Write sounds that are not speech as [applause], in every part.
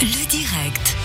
Le direct.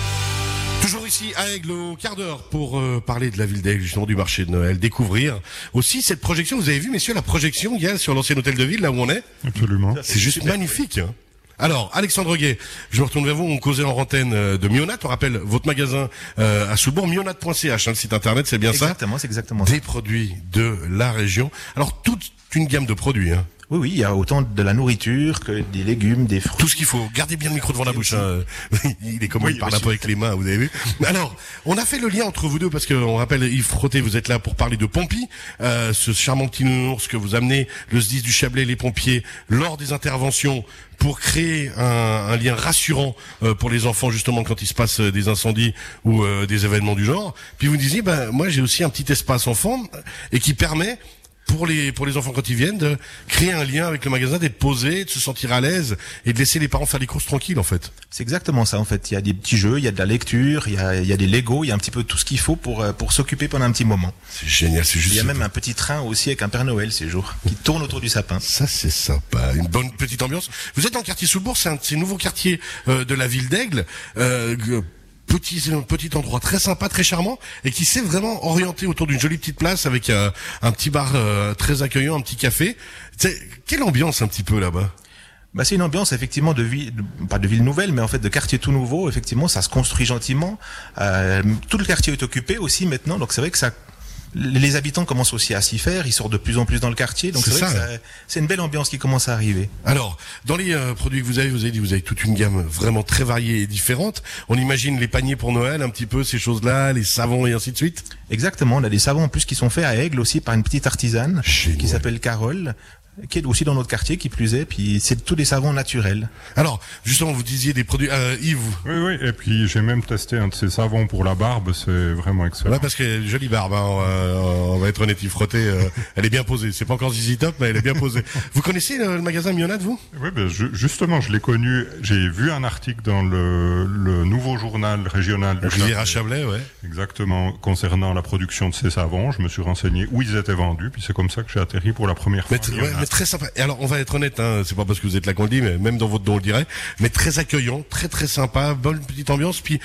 Toujours ici à Aigle au quart d'heure pour euh, parler de la ville d'Aigle, justement du marché de Noël, découvrir aussi cette projection. Vous avez vu, messieurs, la projection qu'il y a sur l'ancien hôtel de ville, là où on est Absolument. C'est juste magnifique. hein. Alors, Alexandre Gay, je me retourne vers vous. On causait en antenne euh, de Mionat. On rappelle votre magasin euh, à Soubourg, mionat.ch, hein, le site internet, c'est bien Exactement, c'est exactement ça. ça Des produits de la région. Alors, toute une gamme de produits. Hein. Oui, oui, il y a autant de la nourriture que des légumes, des fruits. Tout ce qu'il faut. Gardez bien le micro devant la bouche. Hein. [laughs] Il est comme Oui, il parle un peu avec les mains, vous avez vu. [laughs] Alors, on a fait le lien entre vous deux parce que on rappelle Yves Frotté, vous êtes là pour parler de Pompy, euh, ce charmant petit nounours que vous amenez le SDIS du Chablais, les pompiers, lors des interventions pour créer un, un lien rassurant euh, pour les enfants justement quand il se passe euh, des incendies ou euh, des événements du genre. Puis vous disiez, ben moi j'ai aussi un petit espace enfant et qui permet pour les pour les enfants quand ils viennent de créer un lien avec le magasin, d'être posé, de se sentir à l'aise et de laisser les parents faire les courses tranquilles en fait. C'est exactement ça en fait. Il y a des petits jeux, il y a de la lecture, il y a, il y a des Lego, il y a un petit peu tout ce qu'il faut pour euh, pour s'occuper pendant un petit moment. C'est génial, c'est juste. Il y a même un petit train aussi avec un Père Noël ces jours qui [laughs] tourne autour du sapin. Ça c'est sympa, une bonne petite ambiance. Vous êtes dans le quartier Soulbourg, c'est un de ces nouveaux quartiers euh, de la ville d'Aigle. Euh, Petit, petit endroit très sympa, très charmant, et qui s'est vraiment orienté autour d'une jolie petite place avec euh, un petit bar euh, très accueillant, un petit café. C'est- Quelle ambiance un petit peu là-bas? Bah, c'est une ambiance effectivement de ville, pas de ville nouvelle, mais en fait de quartier tout nouveau. Effectivement, ça se construit gentiment. Euh, tout le quartier est occupé aussi maintenant, donc c'est vrai que ça, les habitants commencent aussi à s'y faire. Ils sortent de plus en plus dans le quartier, donc C'est vrai ça, que c'est une belle ambiance qui commence à arriver. Alors, dans les euh, produits que vous avez, vous avez dit, vous avez toute une gamme vraiment très variée et différente. On imagine les paniers pour Noël, un petit peu ces choses-là, les savons et ainsi de suite. Exactement, on a des savons en plus qui sont faits à Aigle aussi par une petite artisane Génial. qui s'appelle Carole, qui est aussi dans notre quartier, qui plus est, puis c'est tous des savons naturels. Alors, justement, vous disiez des produits. Euh, Yves, Oui, oui. Et puis j'ai même testé un de ces savons pour la barbe. C'est vraiment excellent. Ouais, parce que jolie barbe, hein, on, va, on va être honnête, Yves Frotté, euh, [laughs] elle est bien posée. C'est pas encore Zizi Top, mais elle est bien posée. vous connaissez le, le magasin Mionat, vous? Oui, ben, je- justement, je l'ai connu. J'ai vu un article dans le, le nouveau journal régional du Rivière à Chablais. Chablais, ouais. Exactement, concernant la production de ces savons, je me suis renseigné où ils étaient vendus, puis c'est comme ça que j'ai atterri pour la première fois. Mais, très sympa. Et alors, on va être honnête, hein, c'est pas parce que vous êtes là qu'on le dit, mais même dans votre dos on le dirait. Mais très accueillant, très très sympa, bonne petite ambiance, puis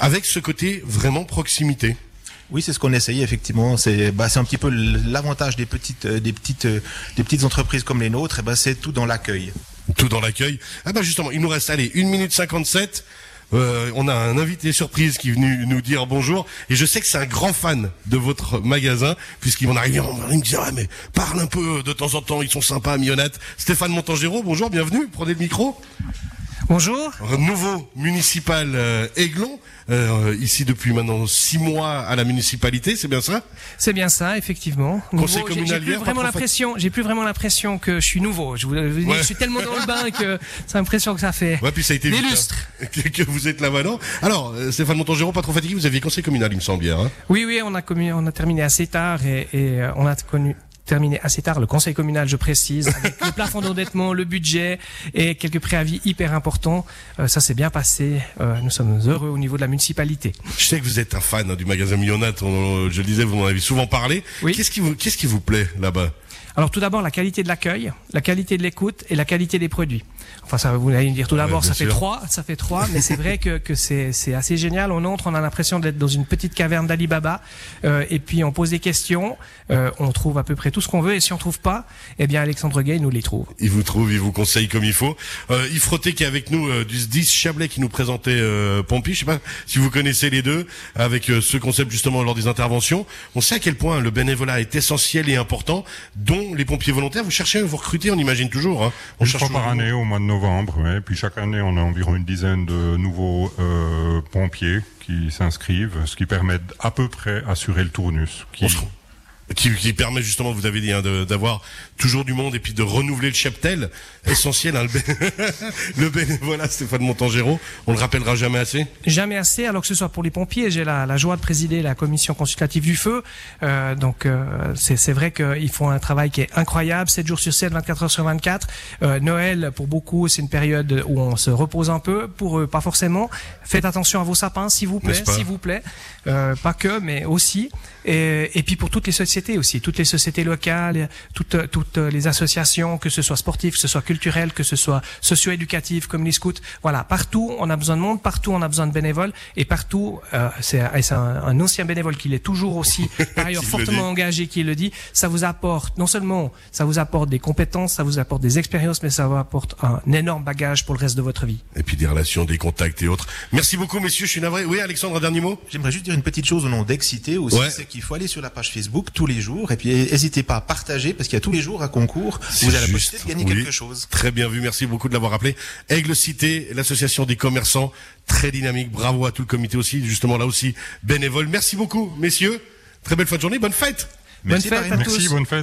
avec ce côté vraiment proximité. Oui, c'est ce qu'on essayait effectivement. C'est bah, c'est un petit peu l'avantage des petites euh, des petites euh, des petites entreprises comme les nôtres. Et ben c'est tout dans l'accueil. tout dans l'accueil. Ah bah justement, il nous reste, allez, 1 minute 57. Euh, on a un invité surprise qui est venu nous dire bonjour. Et je sais que c'est un grand fan de votre magasin puisqu'il m'en arrive il me dit ah mais parle un peu de temps en temps ils sont sympas Mionat. Stéphane Montangero bonjour bienvenue. Prenez le micro Bonjour. Euh, nouveau municipal euh, Aiglon euh, ici depuis maintenant six mois à la municipalité c'est bien ça? C'est bien ça, effectivement. Conseil Nouveau, communal J'ai plus vraiment l'impression, j'ai plus vraiment l'impression que je suis nouveau. Je, vous, je Ouais. suis tellement dans le bain que c'est l'impression que ça fait. Ouais, puis ça a été Des vite, lustres. hein, [laughs] que, vous êtes là maintenant. Alors, euh, Stéphane Montangero, pas trop fatigué, vous aviez conseil communal, il me semble bien. Hein? Oui, oui, on a, on a terminé assez tard et, et, euh, on a connu terminé assez tard le conseil communal, je précise, avec le plafond d'endettement, le budget et quelques préavis hyper importants. Euh, ça s'est bien passé. Euh, nous sommes heureux au niveau de la municipalité. Je sais que vous êtes un fan hein, du magasin Millionat, on- je le disais, vous en avez souvent parlé. Oui. Qu'est-ce qui vous, qu'est-ce qui vous plaît là-bas? Alors tout d'abord la qualité de l'accueil, la qualité de l'écoute et la qualité des produits. Enfin ça vous allez me dire tout d'abord ça fait trois, ça fait trois, mais c'est vrai que, que c'est c'est assez génial. On entre, on a l'impression d'être dans une petite caverne d'Alibaba euh, et puis on pose des questions, euh, on trouve à peu près tout ce qu'on veut et si on trouve pas, eh bien Alexandre Gay nous les trouve. Il vous trouve, il vous conseille comme il faut. Euh, Yves Frotté qui est avec nous euh, du 10 Chablais qui nous présentait euh, Pompy. Je sais pas si vous connaissez les deux avec euh, ce concept justement lors des interventions. On sait à quel point le bénévolat est essentiel et important, dont les pompiers volontaires. Vous cherchez, vous recrutez, on imagine toujours. Hein. On Une fois toujours. par année, au mois de novembre, puis chaque année, on a environ une dizaine de nouveaux euh, pompiers qui s'inscrivent, ce qui permet à peu près assurer le tournus. Qui, qui permet justement, vous avez dit, hein, de- d'avoir toujours du monde et puis de renouveler le cheptel, essentiel. Hein, le, bé- [laughs] le bénévolat, Stéphane Montangero, on le rappellera jamais assez. Jamais assez, alors que ce soit pour les pompiers, j'ai la, la joie de présider la commission consultative du feu. Euh, donc euh, c'est c'est vrai qu'ils font un travail qui est incroyable, 7 jours sur 7, 24 heures sur 24. Euh, Noël, pour beaucoup, c'est une période où on se repose un peu. Pour eux, pas forcément. Faites attention à vos sapins, s'il vous plaît, s'il vous plaît. Euh, pas que, mais aussi. Et, et puis pour toutes les sociétés sociétés aussi, toutes les sociétés locales, toutes, toutes les associations, que ce soit sportives, que ce soit culturelles, que ce soit socio-éducatives, comme les scouts. Voilà, partout on a besoin de monde, partout on a besoin de bénévoles, et partout, euh, c'est un, un ancien bénévole qui l'est toujours aussi, [laughs] par ailleurs fortement engagé, qui le dit. Ça vous apporte non seulement ça vous apporte des compétences, ça vous apporte des expériences, mais ça vous apporte un énorme bagage pour le reste de votre vie. Et puis des relations, des contacts et autres. Merci beaucoup, messieurs. Je suis navré. Oui, Alexandre, un dernier mot? J'aimerais juste dire une petite chose au nom d'Excité aussi, Ouais. c'est qu'il faut aller sur la page Facebook tous les jours et puis n'hésitez pas à partager parce qu'il y a tous les jours un concours où vous avez la possibilité de gagner oui. quelque chose. Très bien vu, merci beaucoup de l'avoir rappelé. Aigle Cité, l'association des commerçants, très dynamique. Bravo à tout le comité aussi, justement là aussi bénévole. Merci beaucoup, messieurs. Très belle fin de journée, bonne fête. Merci, Bonne fête Marine. à Merci, tous. bonne fête.